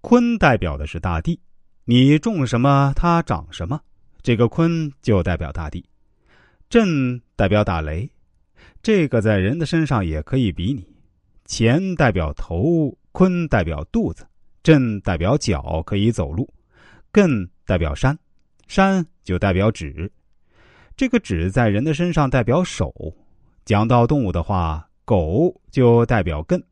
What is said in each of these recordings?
坤代表的是大地，你种什么，它长什么，这个坤就代表大地。震代表打雷，这个在人的身上也可以比拟。乾代表头，坤代表肚子，震代表脚，可以走路。艮代表山，山就代表指。这个指在人的身上代表手。讲到动物的话，狗就代表艮。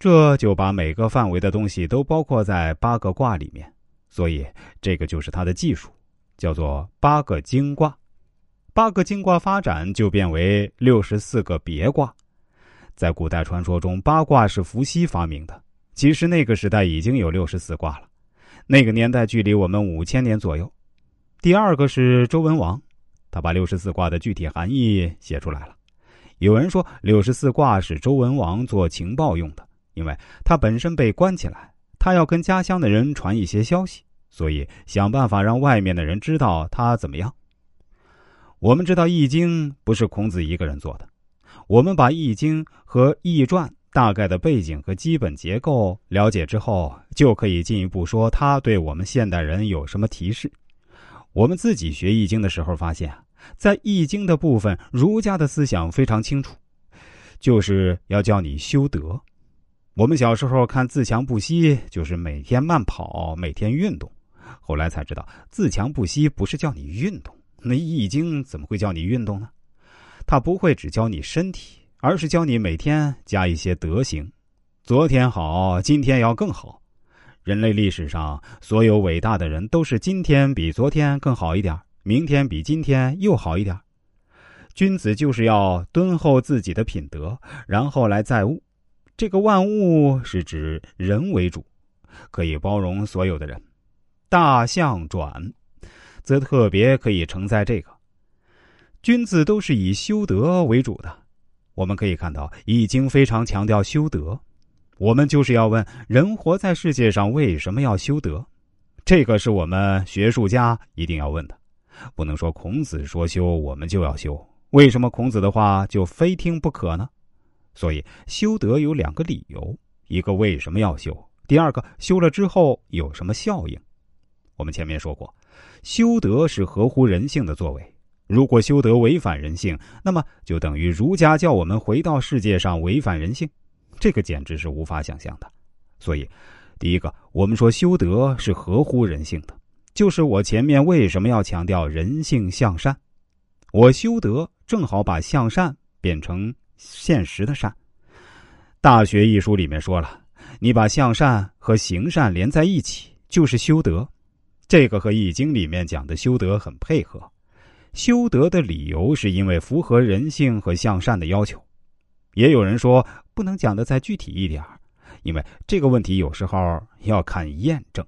这就把每个范围的东西都包括在八个卦里面，所以这个就是它的技术，叫做八个经卦。八个经卦发展就变为六十四个别卦。在古代传说中，八卦是伏羲发明的，其实那个时代已经有六十四卦了。那个年代距离我们五千年左右。第二个是周文王，他把六十四卦的具体含义写出来了。有人说，六十四卦是周文王做情报用的。因为他本身被关起来，他要跟家乡的人传一些消息，所以想办法让外面的人知道他怎么样。我们知道《易经》不是孔子一个人做的，我们把《易经》和《易传》大概的背景和基本结构了解之后，就可以进一步说他对我们现代人有什么提示。我们自己学《易经》的时候发现，在《易经》的部分，儒家的思想非常清楚，就是要教你修德。我们小时候看“自强不息”，就是每天慢跑，每天运动。后来才知道，“自强不息”不是叫你运动。那《易经》怎么会叫你运动呢？它不会只教你身体，而是教你每天加一些德行。昨天好，今天要更好。人类历史上所有伟大的人，都是今天比昨天更好一点，明天比今天又好一点。君子就是要敦厚自己的品德，然后来载物。这个万物是指人为主，可以包容所有的人。大象转，则特别可以承载这个。君子都是以修德为主的。我们可以看到，《易经》非常强调修德。我们就是要问：人活在世界上，为什么要修德？这个是我们学术家一定要问的。不能说孔子说修，我们就要修。为什么孔子的话就非听不可呢？所以修德有两个理由：一个为什么要修；第二个修了之后有什么效应。我们前面说过，修德是合乎人性的作为。如果修德违反人性，那么就等于儒家叫我们回到世界上违反人性，这个简直是无法想象的。所以，第一个，我们说修德是合乎人性的，就是我前面为什么要强调人性向善？我修德正好把向善变成。现实的善，《大学》一书里面说了，你把向善和行善连在一起，就是修德。这个和《易经》里面讲的修德很配合。修德的理由是因为符合人性和向善的要求。也有人说不能讲的再具体一点因为这个问题有时候要看验证。